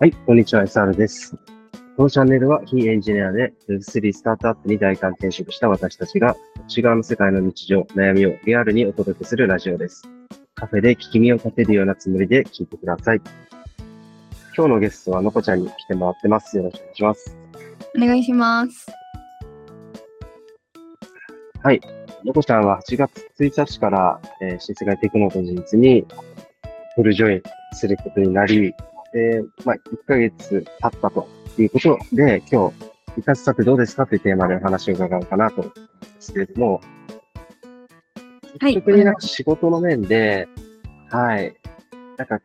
はい、こんにちは、SR です。このチャンネルは非エンジニアで Web3 スタートアップに大胆転職した私たちが、内側の世界の日常、悩みをリアルにお届けするラジオです。カフェで聞き身を立てるようなつもりで聞いてください。今日のゲストはのこちゃんに来てもらってます。よろしくお願いします。お願いします。はい。のこちゃんは8月1日から、えー新世界テクノロジーズにフルジョインすることになり、で、まあ、1ヶ月経ったということで、今日、一発作どうですかというテーマでお話を伺おうかなと思うんですけれども、はい特になんか仕事の面で、はい、なんか、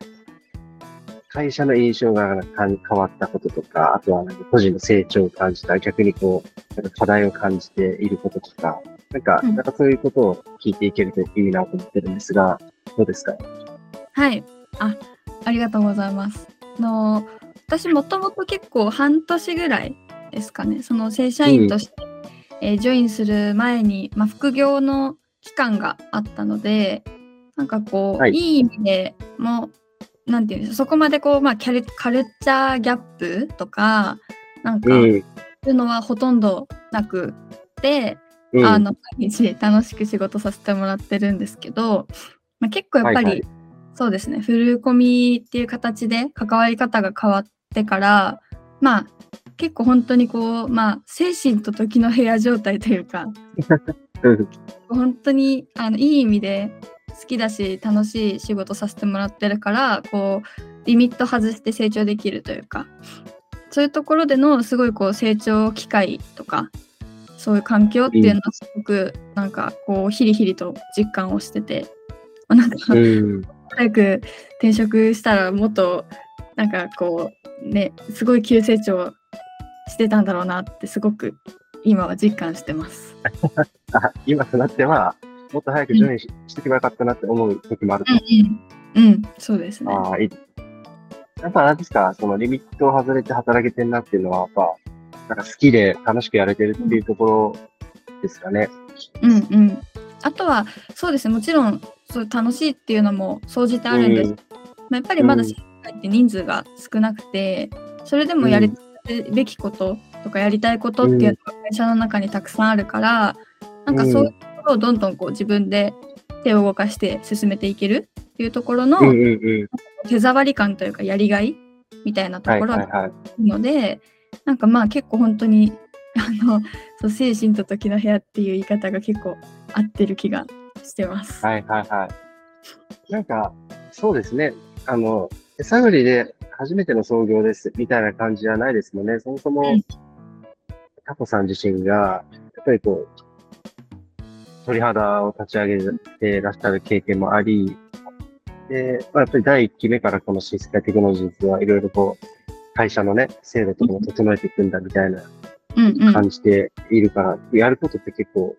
会社の印象が変わったこととか、あとはなんか個人の成長を感じた、逆にこう、なんか課題を感じていることとか、なんか、うんなんかそういうことを聞いていけるといいなと思ってるんですが、どうですかはい。あ、ありがとうございます。あの私もともと結構半年ぐらいですかね、その正社員として、えージョインする前に、まあ、副業の期間があったので、なんかこう、はいい、い意味でもう、なんていうんですか、そこまでこう、まあ、キャルカルチャーギャップとか、なんか、うん。いうのはほとんどなくて、うん。あの毎日楽しく仕事させてもらってるんですけど、まあ、結構やっぱり、はいはいそうですねフルコミっていう形で関わり方が変わってからまあ結構本当にこうまあ精神と時の部屋状態というかうん本当にあのいい意味で好きだし楽しい仕事させてもらってるからこうリミット外して成長できるというかそういうところでのすごいこう成長機会とかそういう環境っていうのはすごくなんかこうヒリヒリと実感をしてて、まあなんかうん。早く転職したらもっとなんかこうねすごい急成長してたんだろうなってすごく今は実感してます。あ 今となっては、もっと早くジョインし,、してけばよかったなって思う時もあると。うんうん、うん、そうですね。ああ、いい。やっぱ何ですか、そのリミットを外れて働けてんなっていうのは、やっぱ、なんか好きで楽しくやれてるっていうところですかね。うんうん。あとはそうですねもちろんそう楽しいっていうのも総じてあるんです、うんまあ、やっぱりまだうん世界って人数が少なくてそれでもやるべきこととかやりたいことっていうのが会社の中にたくさんあるから、なんかそういうところをどんどんこう自分で手を動かして進めていけるっていうところのうんうんうん。手触り感というかやりがいみたいなとはいころはいはい。ので、なんかまあ結構本当にあのそう精神と時の部屋っていう言い方が結構合ってる気がしてます。はいはいはい。なんか、そうですね。あの、手探りで初めての創業ですみたいな感じじゃないですもんね。そもそもうん、タコさん自身が、やっぱりこう、鳥肌を立ち上げてらっしゃる経験もあり、で、まあ、やっぱり第一期目からこの新世界テクノロジーズはいろいろこう、会社のね、制度とかも整えていくんだみたいなうんうん感じているから、やることって結構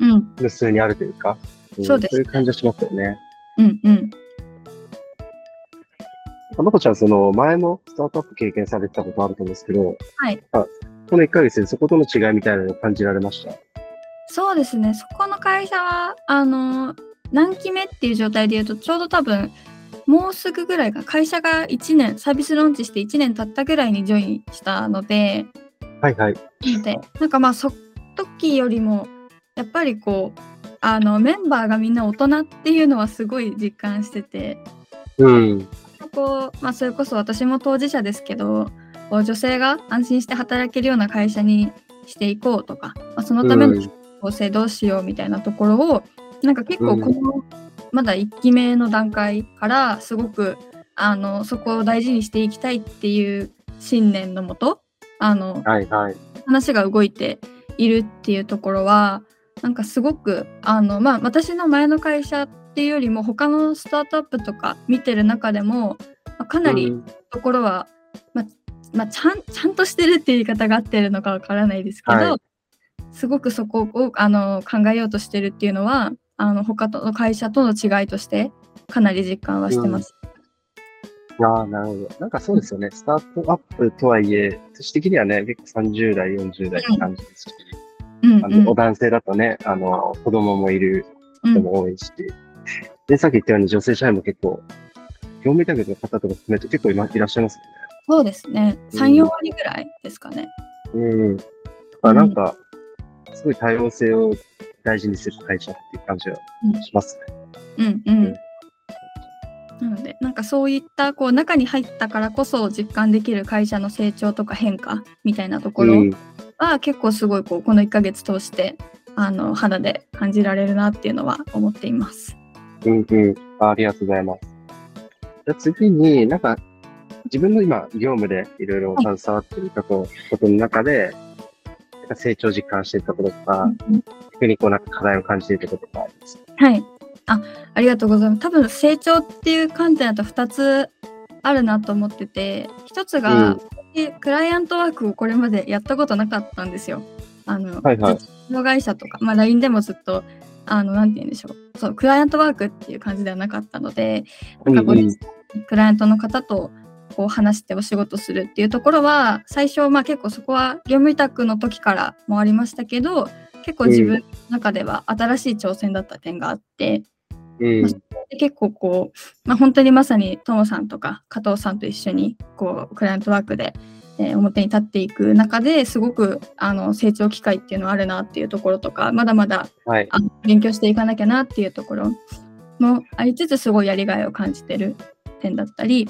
うん無数にあるというか、んそうですそういう感じはしますよね。うんうんまこちゃん、その前もスタートアップ経験されてたことあると思うんですけど、はい。あこの1ヶ月でそことの違いみたいなのを感じられました？そうですねそこの会社はあの何期目っていう状態で言うとちょうど多分もうすぐぐらいか会社が1年サービスローンチして1年経ったぐらいにジョインしたのではいはい。でなんかまあそ時よりもやっぱりこうあのメンバーがみんな大人っていうのはすごい実感しててうん。こう、まあ、それこそ私も当事者ですけどこう女性が安心して働けるような会社にしていこうとか、まあ、そのためのうん構成どうしようみたいなところをなんか結構この、まだ1期目の段階からすごくあのそこを大事にしていきたいっていう信念のもとあのはいはい。話が動いているっていうところはなんかすごくあの、まあ、私の前の会社っていうよりも他のスタートアップとか見てる中でも、まあかなりうんところは、まあまあ、ちゃんちゃんとしてるっていう言い方が合ってるのかわからないですけど、はいすごくそこをあの考えようとしてるっていうのはあの他の会社との違いとしてかなり実感はしてます。ああ、なるほど。なんかそうですよね。スタートアップとはいえ、年的にはね、結構30代、40代って感じですし、うんうんあの、お男性だとね、あの、子供もいるうん人も多いし、で、さっき言ったように女性社員も結構、業務委託の方とか含めて結構いまいらっしゃいますよね。そうですね。うん3、4割ぐらいですかね。うん。あなんか、すごい多様性を大事にする会社っていう感じがしますね。うんうん。うんなので、なんかそういったこう中に入ったからこそ実感できる会社の成長とか変化みたいなところうん。は結構すごいこうこの1ヶ月通してあの肌で感じられるなっていうのは思っています。うんうん。あありがとうございます。じゃあ次に、なんか、自分の今、業務でいろいろ携わっていることことの中で、成長実感しているところとか、逆にこうなんか課題を感じているところとかあります？はい。あ、ありがとうございます。多分成長っていう観点だと2つあるなと思ってて、1つが、うん私クライアントワークをこれまでやったことなかったんですよ。あの、はいはい会社とか、まあ LINE でもずっと、あの、なんて言うんでしょう。そう、クライアントワークっていう感じではなかったので、なんかこううんうんクライアントの方とこう話してお仕事するっていうところは最初まあ結構そこは業務委託の時からもありましたけど結構自分の中では新しい挑戦だった点があって、うん。で結構こう、まあ、本当にまさにトモさんとか加藤さんと一緒にこうクライアントワークで、えー表に立っていく中ですごくあの成長機会っていうのはあるなっていうところとかまだまだはい。あの勉強していかなきゃなっていうところもありつつすごいやりがいを感じてる点だったり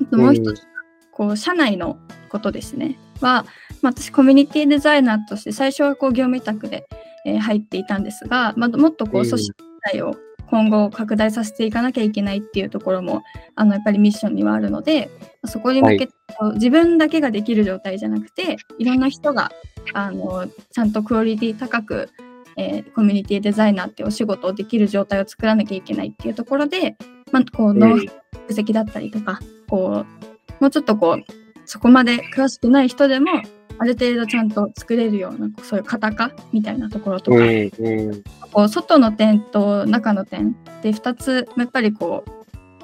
あともう一つ、こう社内のことですね。は、まあ、私コミュニティデザイナーとして最初はこう業務委託で、えー入っていたんですが、まあ、もっとこううん。組織自体を今後拡大させていかなきゃいけないっていうところもあのやっぱりミッションにはあるのでそこに向けてこう自分だけができる状態じゃなくていろんな人があのちゃんとクオリティ高くえーコミュニティデザイナーってお仕事をできる状態を作らなきゃいけないっていうところで、まあ、こううんノウハウ蓄積だったりとか、こうもうちょっとこうそこまで詳しくない人でもある程度ちゃんと作れるようなそういう型化みたいなところとか、うんうん。こう外の点と中の点で2つやっぱりこう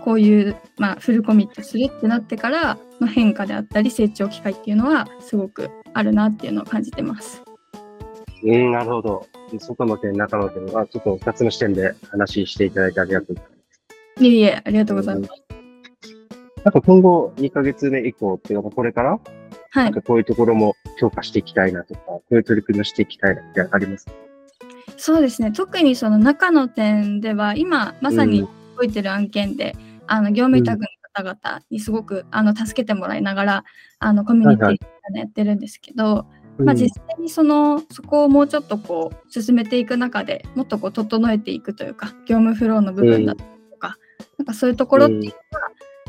こういう、まあ、フルコミットするってなってからの変化であったり成長機会っていうのはすごくあるなっていうのを感じてます。うん、なるほど。外の点、中の点は、ちょっと二つの視点で話していただいてありがとうございます。いえいえありがとうございます。なんか今後2ヶ月目以降っていうか、これから、はい。なんかこういうところも強化していきたいなとか、こういう取り組みをしていきたいなってありますか？そうですね。特にその中の点では今まさにうん。動いてる案件で、あの業務委託の方々にすごくあの助けてもらいながらあのコミュニティはいでやってるんですけど、まあ、実際にそのそこをもうちょっとこう進めていく中でもっとこう整えていくというか業務フローの部分だったりとか,、なんかそういうところっていうのは、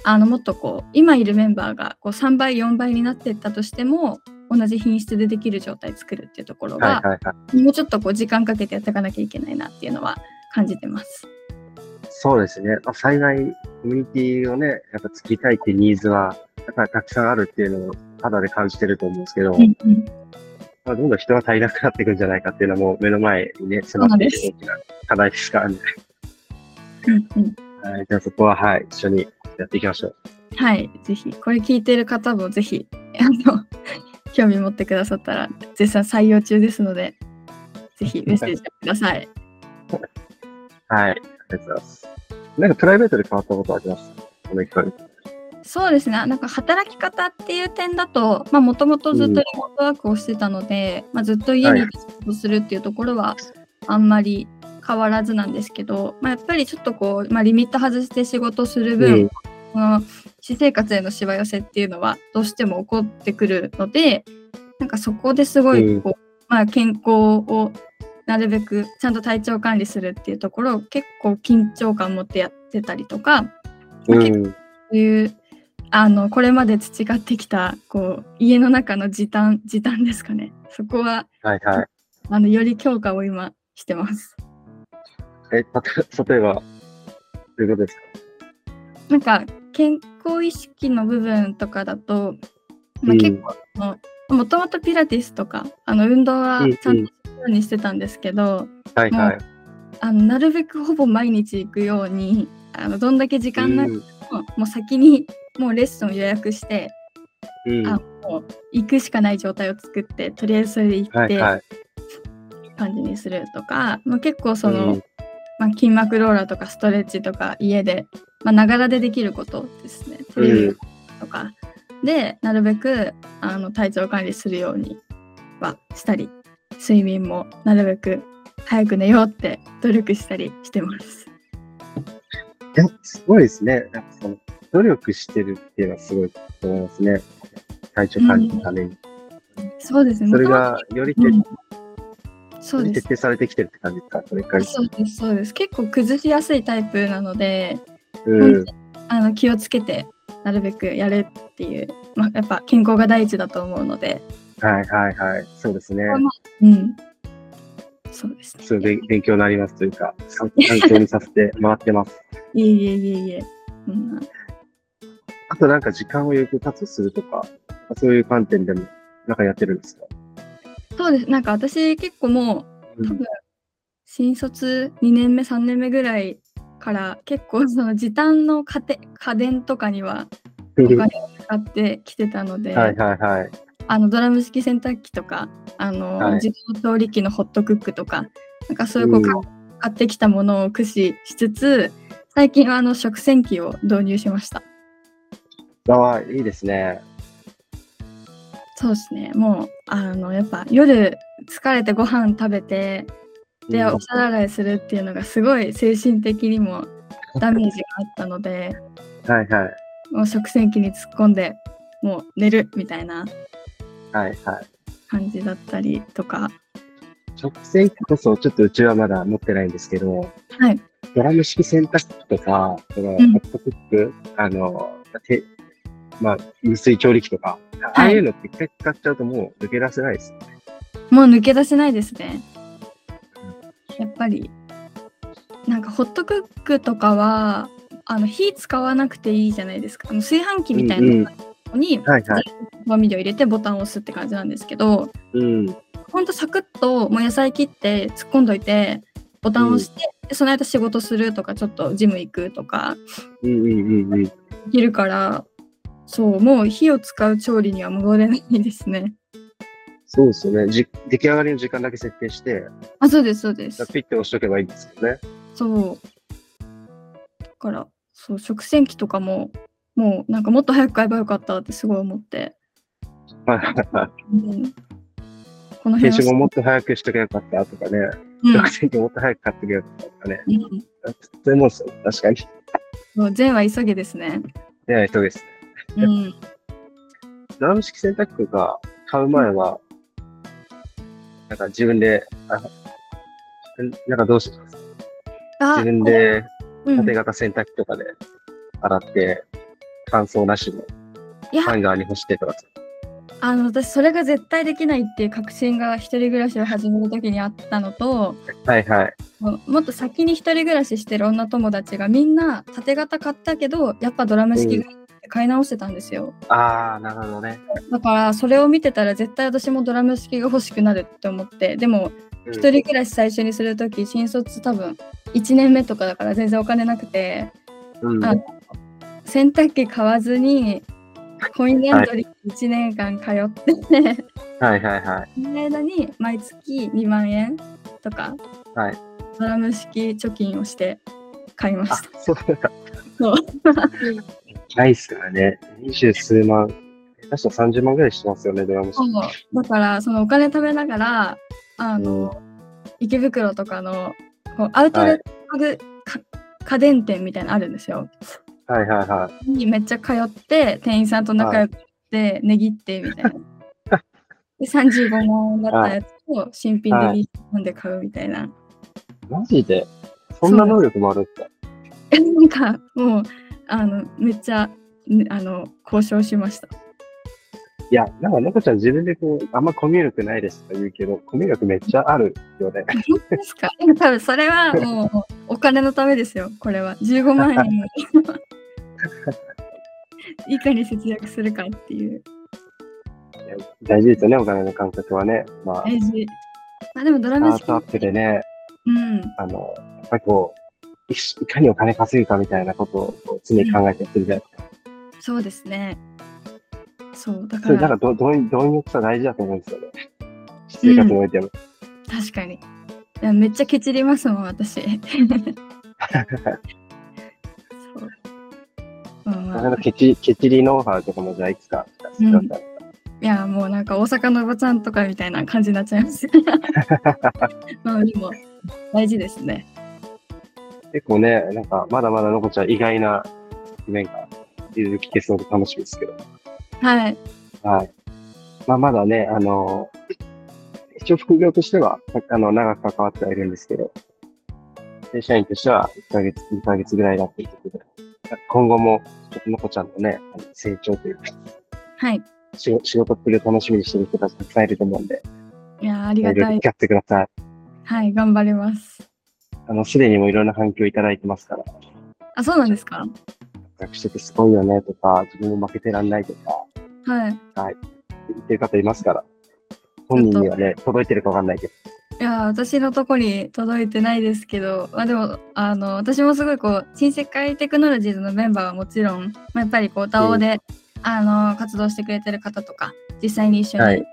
あのもっとこう今いるメンバーがこう3倍4倍になっていったとしても同じ品質でできる状態作るっていうところが、はいはいはい。もうちょっとこう時間かけてやっていかなきゃいけないなっていうのは感じてます。そうですね。まあ、幸い、コミュニティをね、やっぱ作りたいっていうニーズは、やっぱりたくさんあるっていうのを肌で感じてると思うんですけど、うんうんまあ、どんどん人が足りなくなっていくんじゃないかっていうのはもう目の前にね、迫っている大きな課題ですからね。うんうんはい。じゃあそこは、はい、一緒にやっていきましょう。はい、ぜひこれ聞いてる方もぜひあの 興味持ってくださったら絶賛採用中ですのでぜひメッセージください。はい。ありがとうございます。なんかプライベートで変わったことあります？この1ヶ月。そうですねなんか働き方っていう点だともともとずっとリモートワークをしてたので、まあ、ずっと家に仕事するっていうところはあんまり変わらずなんですけど、まあ、やっぱりちょっとこう、まあ、リミット外して仕事する分、うんこの私生活へのしわ寄せっていうのはどうしても起こってくるのでなんかそこですごいこう、まあ、健康をなるべくちゃんと体調管理するっていうところを結構緊張感持ってやってたりとか、うん。そういうあのこれまで培ってきたこう家の中の時短時短ですかねそこははいはい。あのより強化を今してます。え、例えば、どういうことですか？なんか健康意識の部分とかだと、まあ、うん結構もともとピラティスとかあの運動はうんうんちゃんとするようにしてたんですけど、はいはい。あのなるべくほぼ毎日行くようにあのどんだけ時間なくても,、もう先にもうレッスンを予約して、うん。あもう行くしかない状態を作ってとりあえずそれで行って、はいはい。感じにするとか、まあ、結構その、うんまあ、筋膜ローラーとかストレッチとか家でながらでできることですね。テレビとか、でなるべくあの体調管理するようにはしたり睡眠もなるべく早く寝ようって努力したりしてます。いや、すごいですね。なんかその努力してるっていうのはすごいと思いますね。体調管理のために。そうですね。それがより徹うんそうです徹。底されてきてるって感じですか？それから。そうですそうです。結構崩しやすいタイプなので、うん。あの気をつけてなるべくやるっていう、まあ、やっぱ健康が第一だと思うので、はいはいはい。そうですね。うん、そうですね。すごい勉強になりますというか、参考 にさせてもらってます。いえいえいえいえ。うん、あとなんか時間を有効活用するとか、そういう観点でもなんかやってるんですか？そうです。なんか私結構もう多分新卒2年目3年目ぐらいから結構その時短の家庭家電とかにはお金を使ってきてたので、はいはいはい。あのドラム式洗濯機とかあの、はい。自動調理器のホットクックとかなんかそういうこううん。か買ってきたものを駆使しつつ最近はあの食洗機を導入しました。ああ、いいですね。そうですね。もうあのやっぱ夜疲れてご飯食べてでうんお皿洗いするっていうのがすごい精神的にもダメージがあったので はいはい。もう食洗機に突っ込んでもう寝るみたいなはいはい。感じだったりとか直線機こそちょっとうちはまだ持ってないんですけど、はいドラム式洗濯機とか、そのホんットクック、あの、てまあ、無水調理器とか、ああいうのって一回使っちゃうともう抜け出せないです。もう抜け出せないですね。やっぱりなんかホットクックとかはあの火使わなくていいじゃないですか。あの炊飯器みたいなのに。調味料入れてボタンを押すって感じなんですけど、うん。ほんとサクッともう野菜切って突っ込んどいてボタンを押して、でその間仕事するとかちょっとジム行くとかうんうんうんうん。できるからそうもう火を使う調理には戻れないですね。そうですよね。じ出来上がりの時間だけ設定して、あそうですそうです。ピッて押しとけばいいんですよね。そう。だから、そう、食洗機とかも、もうなんかもっと早く買えばよかったってすごい思って。はいはいはい。うん、この辺編集はももっと早くしとけばよかったとかね。うん直線機もっと早く買ってけばよかったとかね。うんそういうもんですよ。確かに。もう善は急げですね。ね人です。うん。ドラム式洗濯機が買う前は、なんか自分で、あなんかどうしますあ自分、でうん縦型洗濯機とかで洗って、乾燥なしのハンガーに干してとか。あの私それが絶対できないっていう確信が一人暮らしを始める時にあったのとはいはい。もっと先に一人暮らししてる女友達がみんな縦型買ったけどやっぱドラム式がいい買い直してたんですよ。ああ、なるほどね。だからそれを見てたら絶対私もドラム式が欲しくなるって思ってでもうん一人暮らし最初にする時新卒多分1年目とかだから全然お金なくてうん。あ洗濯機買わずにコインランドリー1年間通って、はいはいはい。その間に毎月2万円とかはい。ドラム式貯金をして買いまあした。、そうだ。そう ないっすからね。二十数万。確か30万ぐらいしてますよね、ドラム式。そうだからそのお金貯めながらあの、池袋とかのこうアウトレット家具、か家電店みたいなのあるんですよ。はいはいはい。にめっちゃ通って店員さんと仲良くして、値切ってみたいな。で35万円だったやつを新品でリーンで買うみたいな。マジで？そんな能力もあるんですかえなんかもうあのめっちゃねあの交渉しました。いや、なんか、猫ちゃん自分でこう、あんまコミュ力ないですと言うけど、コミュ力めっちゃあるよね。ですか多分それはもうお金のためですよ、これは。15万円 いかに節約するかっていう。大事ですよね、お金の感覚はね。まあ、大事。あでもドラスタム式ートアップでね、うん。あの、やっぱりこう、いいかにお金稼ぐかみたいなことを常に考えてやってるじゃないですか。そうですね。そう、だかそれ、なんらかど、どう貪欲さ大事だと思うんですよね。生活においても。確かに。いやめっちゃケチりますもん、私。そう。まあケチ、ケチリノウハウとかもじゃあいつか聞かせてください。いやもうなんか大阪のおばちゃんとかみたいな感じになっちゃいます。まあでも大事ですね。結構ね、なんかまだまだのこちゃん意外な面がいろいろ聞けそうで楽しみですけど。はい。はい。まあまだね、あの、一応副業としては、あの、長く関わってはいるんですけど、正社員としては1ヶ月、2ヶ月ぐらいだっていうことで、今後も、ちょっとのこちゃんのね、成長というか、はい。仕仕事っぷりを楽しみにしてる人たちたくさんいると思うんで、いやありがたい聞。かせてください。はい、頑張ります。あの、すでにもいろんな反響いただいてますから、あ、そうなんですか？学しててすごいよねとか、自分も負けてらんないとか、はい。言ってる方いますから、本人にはね、届いてるかわかんないけど、いや私のとこに届いてないですけど、まあ、でもあの私もすごいこう新世界テクノロジーズのメンバーはもちろん、まあ、やっぱりこう DAO で、あの活動してくれてる方とか実際に一緒に、はい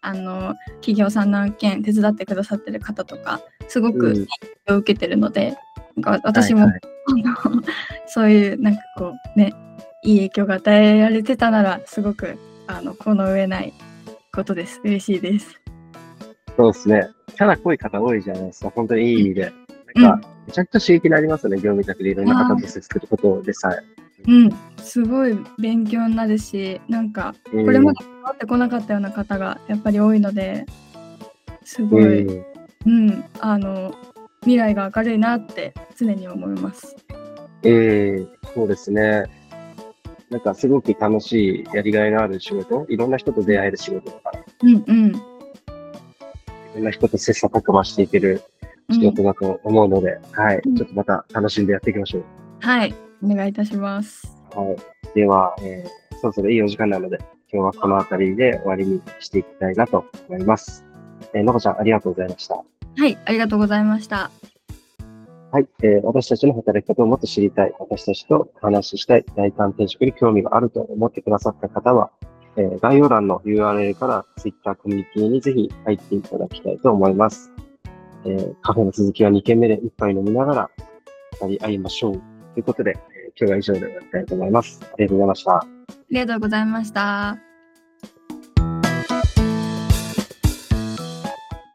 あの企業さんの案件手伝ってくださってる方とかすごくうん影響を受けてるので、なんか私も、はいはいあの そういうなんかこうねいい影響が与えられてたならすごくあのこの上ないことです嬉しいです。そうですね。キャラ濃い方多いじゃないですか。本当にいい意味で。なんか、めちゃくちゃ刺激になりますよね。業務委託でいろんな方と接することでさえ。うん、すごい勉強になるし、なんかここれまで関わってこなかったような方がやっぱり多いので、すごい、うん。うん、あの未来が明るいなって常に思います。ええそうですね。なんかすごく楽しい、やりがいのある仕事、いろんな人と出会える仕事とか、うんうん。いろんな人と切磋琢磨していけるうん仕事だと思うので、はい、うん。ちょっとまた楽しんでやっていきましょう。はい、お願いいたします。はい。では、えー、そろそろいいお時間なので、今日はこの辺りで終わりにしていきたいなと思います。えー、のこちゃん、ありがとうございました。はい、ありがとうございました。はい、えー私たちの働き方をもっと知りたい、私たちとお話ししたい、大胆転職に興味があると思ってくださった方は、えー概要欄の URL から Twitter コミュニティにぜひ入っていただきたいと思います。えーカフェの続きは2軒目で一杯飲みながら、二人会いましょう。ということで、今日は以上で終わりたいと思います。ありがとうございました。ありがとうございました。